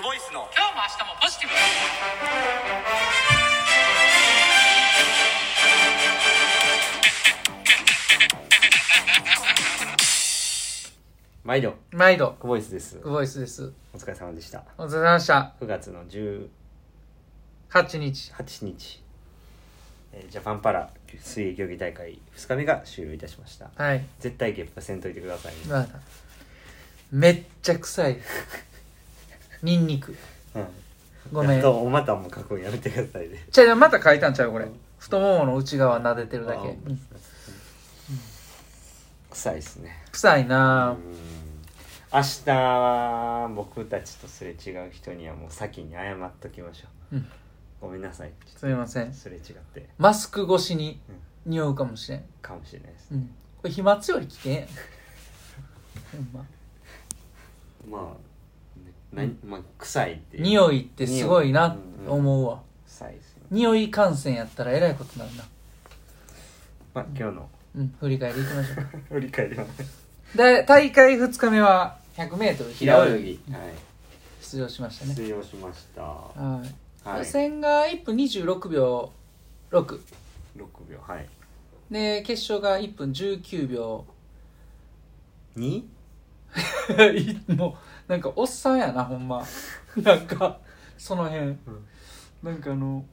クボイスの。今日も明日もポジティブ。毎度。毎度。クボイスです。クボイスです。お疲れ様でした。お疲れ様でした。9月の18 8日。日、えージャパンパラ水泳競技大会2日目が終了いたしました。はい。絶対ゲップせんといてくださいね。まだめっちゃ臭い ニンニク。うん。ごめん。やっとおまたも書くんやめてくださいね。じゃあまた書いたんちゃうこれ。太ももの内側撫でてるだけ、あうん。臭いですね臭いなうん。明日は僕たちとすれ違う人にはもう先に謝っときましょう、うん。ごめんなさい。すみません。すれ違って。マスク越しに匂うかもしれん、かもしれないです、うん、これ飛沫より危険やん。ほんま。まあ、ねなまあ、臭いっていう。匂いってすごいな思うわ。臭いですよね。匂い感染やったらえらいことになるな。まあ今日の。うん振り返りいきましょう。振り返りますで大会2日目は 100m 平泳ぎ。はい。出場しましたね。出場しました。ははい、い予選が1分26秒6 6秒はい。で決勝が1分19秒。2? もうなんかおっさんやなほんま。なんかその辺、なんかあの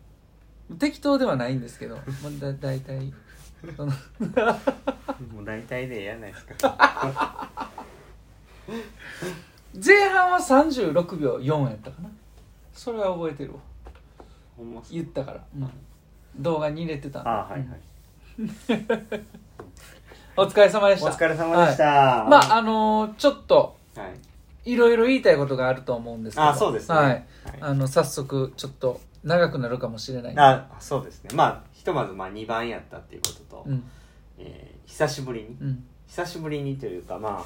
適当ではないんですけど、まあ、だ大体。その もう大体でええやないですか。前半は36秒4やったかな。それは覚えてるわ。ほんま言ったから、うん。動画に入れてたあはいはい。お疲れ様でした。お疲れ様でした、はい。まああのーちょっとはいいろいろ言いたいことがあると思うんですけど。あそうですね。はい、はい。あの早速ちょっと長くなるかもしれない。あそうですね。まあひとまずまあ2番やったっていうことと、うん。えー久しぶりに。うん。久しぶりにというかまあ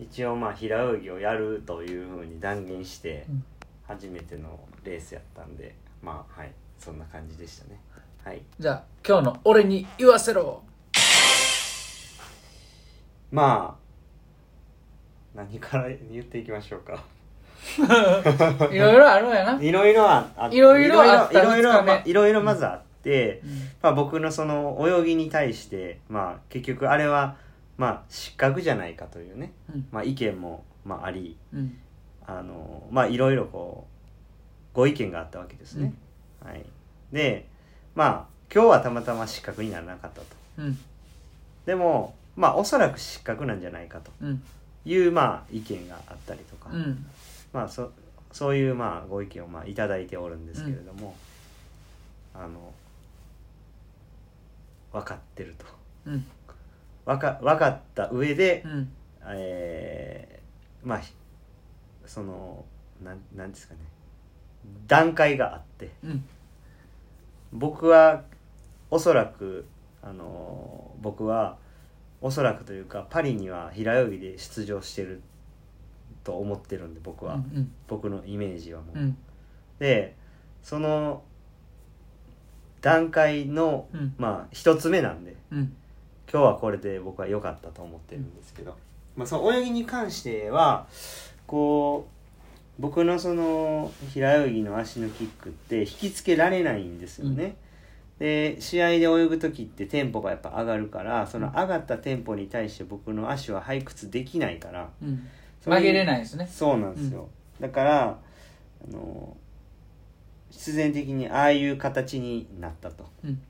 一応まあ平泳ぎをやるというふうに断言してうん。初めてのレースやったんでまあはい。そんな感じでしたね。はい。じゃあ今日の俺に言わせろ。まあ何から言っていきましょうか。いろいろあるんやな、いろいろああいろいろあったいろいろまあいろいろまずあって、うん。まあ、僕のその泳ぎに対して、まあ、結局あれは、まあ、失格じゃないかというね、うん。まあ、意見も、まあ、あり。うん。あの、まあ、いろいろこうご意見があったわけですね、はい、でまあ今日はたまたま失格にならなかったと。うん。でもまあおそらく失格なんじゃないかと。うんいう、まあ、意見があったりとか、うん。まあ、そそういうまあご意見をまあいただいておるんですけれども、あの分かってると。うん。分か分かった上で、うん。えーまあひそのなんなんですかね。段階があって。うん。僕はおそらくあの僕はおそらくというかパリには平泳ぎで出場してると思ってるんで僕は、うん僕のイメージはもう、うん。でその段階の、うん。まあ一つ目なんでうん。今日はこれで僕は良かったと思ってるんですけど、まあ、その泳ぎに関してはこう僕のその平泳ぎの足のキックって引きつけられないんですよね、で試合で泳ぐ時ってテンポがやっぱ上がるからその上がったテンポに対して僕の足は背屈できないから。うん。曲げれないですね。そうなんですよ、だからあの必然的にああいう形になったと。うん。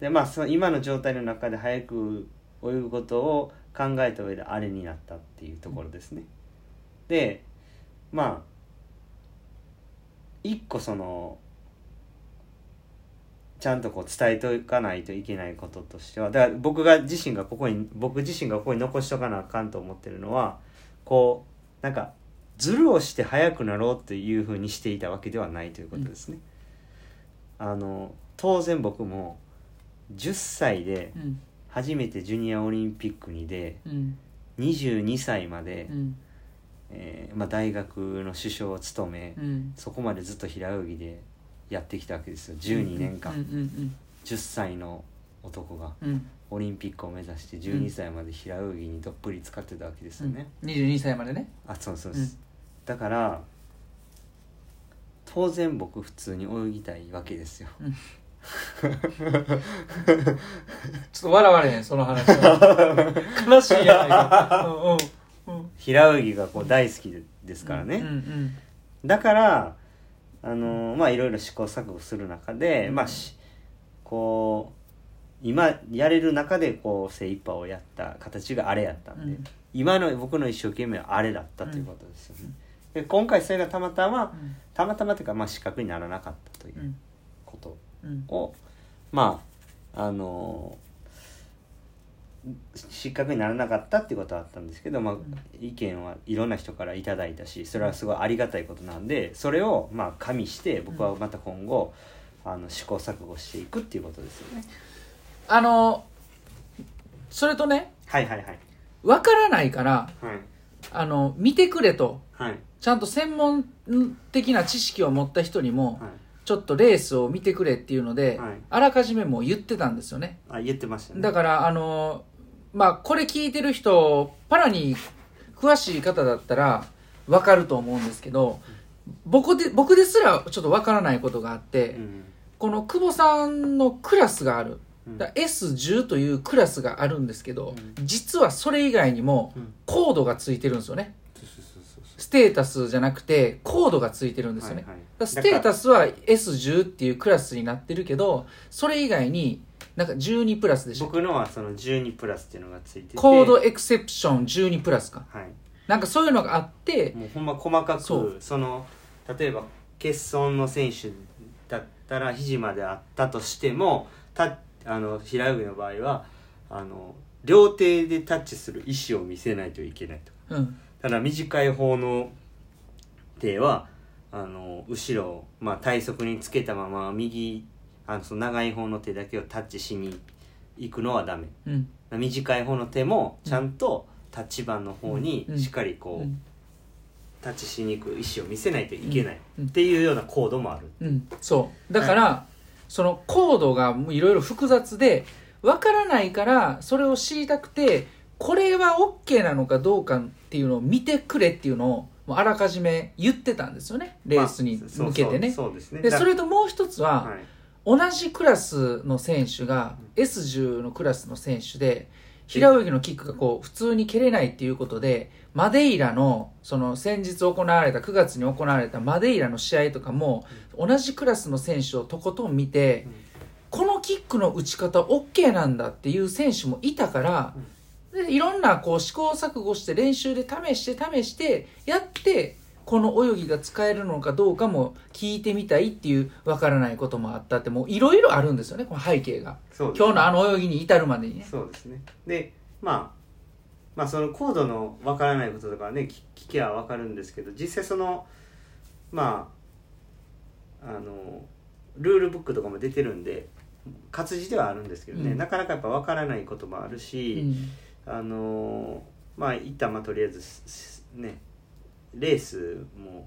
でまあその今の状態の中で早く泳ぐことを考えた上であれになったっていうところですね、でまあ一個そのちゃんとこう伝えておかないといけないこととしてはだから僕が自身がここに僕自身がここに残しとかなあかんと思ってるのはこうなんかズルをして速くなろうというふうにしていたわけではないということですね、あの当然僕も10歳でうん。初めてジュニアオリンピックに出うん。22歳まで、うん。えーまあ、大学の首相を務め、うん。そこまでずっと平泳ぎでやってきたわけですよ。12年間、うんうん10歳の男がうん。うんオリンピックを目指して12歳まで平泳ぎにどっぷり使ってたわけですよね、うん。22歳までね。あそうそうです、だから当然僕普通に泳ぎたいわけですよ。ちょっと笑われへんその話は。悲しいやないか。うんうんうん。平泳ぎがこう大好きですからね、うんうん。だからあのまあいろいろ試行錯誤する中で、まあしこう今やれる中でこう精一杯をやった形があれやったんで、うん。今の僕の一生懸命はあれだったということですよね、で今回それがたまたまうん。たまたまというか、まあ、失格にならなかったといううん。ことうん。を、まああの失格にならなかったっていうことはあったんですけど、まあ、意見はいろんな人からいただいたしそれはすごいありがたいことなんでそれをまあ加味して僕はまた今後あの試行錯誤していくっていうことですよね。あのそれとねはいはいはい。分からないからはい。あの見てくれと。はい。ちゃんと専門的な知識を持った人にもはい。ちょっとレースを見てくれっていうので、はい。あらかじめもう言ってたんですよね。あ言ってましたね。だからあのまあこれ聞いてる人パラに詳しい方だったら分かると思うんですけど僕で僕ですらちょっと分からないことがあって、うん。この久保さんのクラスがある。うん。だ S10 というクラスがあるんですけど、う実はそれ以外にもうん。コードがついてるんですよね。ステータスじゃなくてコードがついてるんですよね、はいはい。だからステータスは S10 っていうクラスになってるけどそれ以外になんか12プラスでした僕のはその12プラスっていうのがついてて。コードエクセプション12プラスか。はい。なんかそういうのがあって。もうほんま細かくそその例えば欠損の選手だったら肘まであったとしてもたあの平泳ぎの場合はあの両手でタッチする意思を見せないといけないと。うん。ただ短い方の手はあの後ろ、まあ、体側につけたまま右あのその長い方の手だけをタッチしに行くのはダメ。うん。短い方の手もちゃんとタッチ板の方にうん。しっかりこう、うん。タッチしに行く意思を見せないといけないうん。っていうようなコードもある、うん、そう。だから、そのコードがいろいろ複雑でわからないからそれを知りたくてこれは OK なのかどうかっていうのを見てくれっていうのをあらかじめ言ってたんですよね。レースにまあそう向けてね、そうそうですね。それともう一つは、はい同じクラスの選手が S10 のクラスの選手で平泳ぎのキックがこう普通に蹴れないっていうことでマデイラのその先日行われた9月に行われたマデイラの試合とかも同じクラスの選手をとことん見てうん。このキックの打ち方 OK なんだっていう選手もいたからでいろんなこう試行錯誤して練習で試して試してやってこの泳ぎが使えるのかどうかも聞いてみたいっていうわからないこともあったってもういろいろあるんですよねこの背景が。ね。今日のあの泳ぎに至るまでにね。そうですね。でまあまあそのコードのわからないこととかはね聞聞けばわかるんですけど実際そのまああのルールブックとかも出てるんで活字ではあるんですけどね、うん。なかなかやっぱわからないこともあるうし、ん。あのまあ一旦まあとりあえずねレースも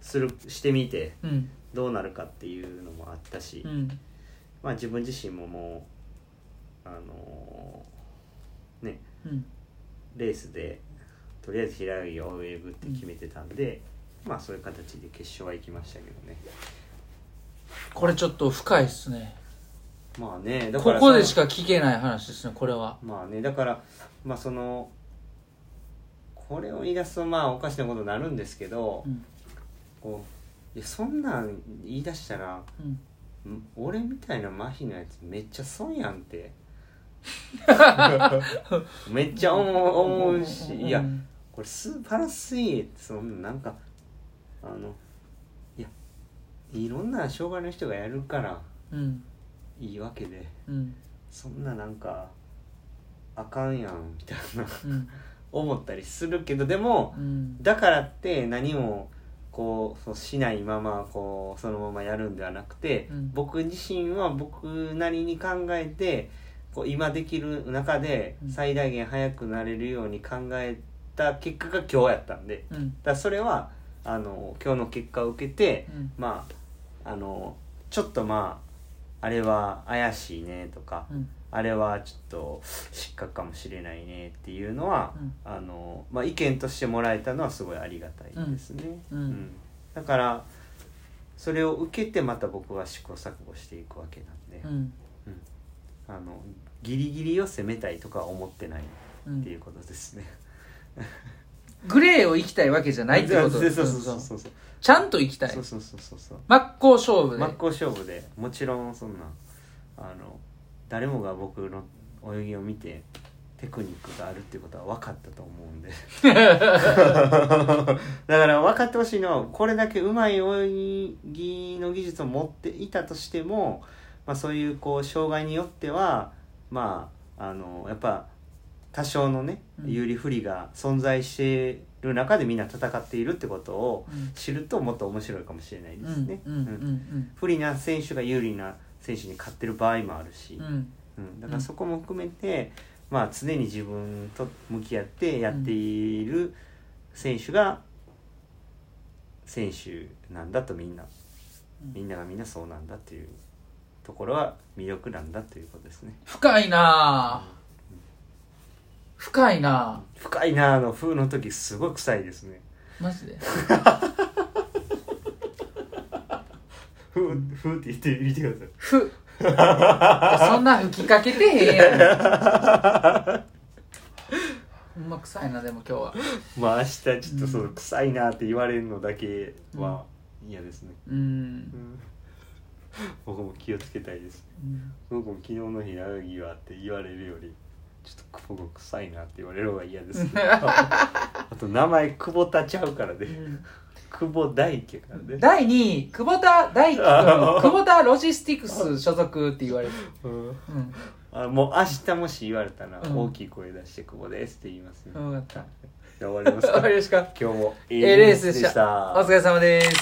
するしてみてうん。どうなるかっていうのもあったし、うん。まあ自分自身ももうあのねうん。レースでとりあえず平泳ぎを泳ぐって決めてたんで、まあそういう形で決勝は行きましたけどね。これちょっと深いっすね。まあねだからここでそしか聞けない話ですねこれは。のまあねだからまあそのこれを言い出すとまあおかしなことになるんですけど、うん。こういやそんなん言い出したらうん。ん俺みたいな麻痺のやつめっちゃ損やんって。めっちゃ思うしいやうん。これスーパラスイーってそのなんかあのいやいろんな障害の人がやるからうん。いいわけでうん。そんななんかあかんやんみたいな。うん思ったりするけどでもうん。だからって何もこうそうしないままこうそのままやるんではなくて、うん。僕自身は僕なりに考えてこう今できる中でうん。最大限早くなれるように考えた結果が今日やったんで。うん。だそれはあの今日の結果を受けてうん。まああのちょっとまああれは怪しいねとかうんあれはちょっと失格かもしれないねっていうのは、うん。あのまあ、意見としてもらえたのはすごいありがたいですね、うん。うん。だからそれを受けてまた僕は試行錯誤していくわけなんで、うん。あのギリギリを攻めたいとかは思ってないうん。っていうことですね、グレーを行きたいわけじゃないってこと。そうそうそうそうそう。そうちゃんと行きたい。そうそうそうそうそう。真っ向勝負で。真っ向勝負で。もちろんそんなあの誰もが僕の泳ぎを見てテクニックがあるっていうことは分かったと思うんで。だから分かってほしいのはこれだけうまい泳ぎの技術を持っていたとしても、まあ、そういうこう障害によってはまああのやっぱ多少のねうん。有利不利が存在している中でみんな戦っているってことをうん。知るともっと面白いかもしれないですね。不利な選手が有利な選手に勝ってる場合もあるし、うん。だからそこも含めて、まあ、常に自分と向き合ってやっている選手が選手なんだとみんな。うん。みんながみんなそうなんだっていうところは魅力なんだということですね。深いなあ。深いなあ。深いなあの風の時すごい臭いですね。マジで？ふうふうって言ってみてください。ふ。そんな吹きかけてへんやん ほんま臭いなでも今日は。まあ明日ちょっとそう臭いなって言われるのだけは嫌ですね。うん。うん。僕も気をつけたいです。うん。僕も昨日の平泳ぎはって言われるよりちょっと久保が臭いなって言われる方が嫌ですね あと名前久保田ちゃうからね久保大家からね。第2位久保田大輝君久保田ロジスティクス所属って言われる、うん。うん、あもう明日もし言われたらうん。大きい声出して久保ですって言いますね、分かった。じゃあ終わります終わかりですか。今日もいいええレースでしたた。お疲れ様です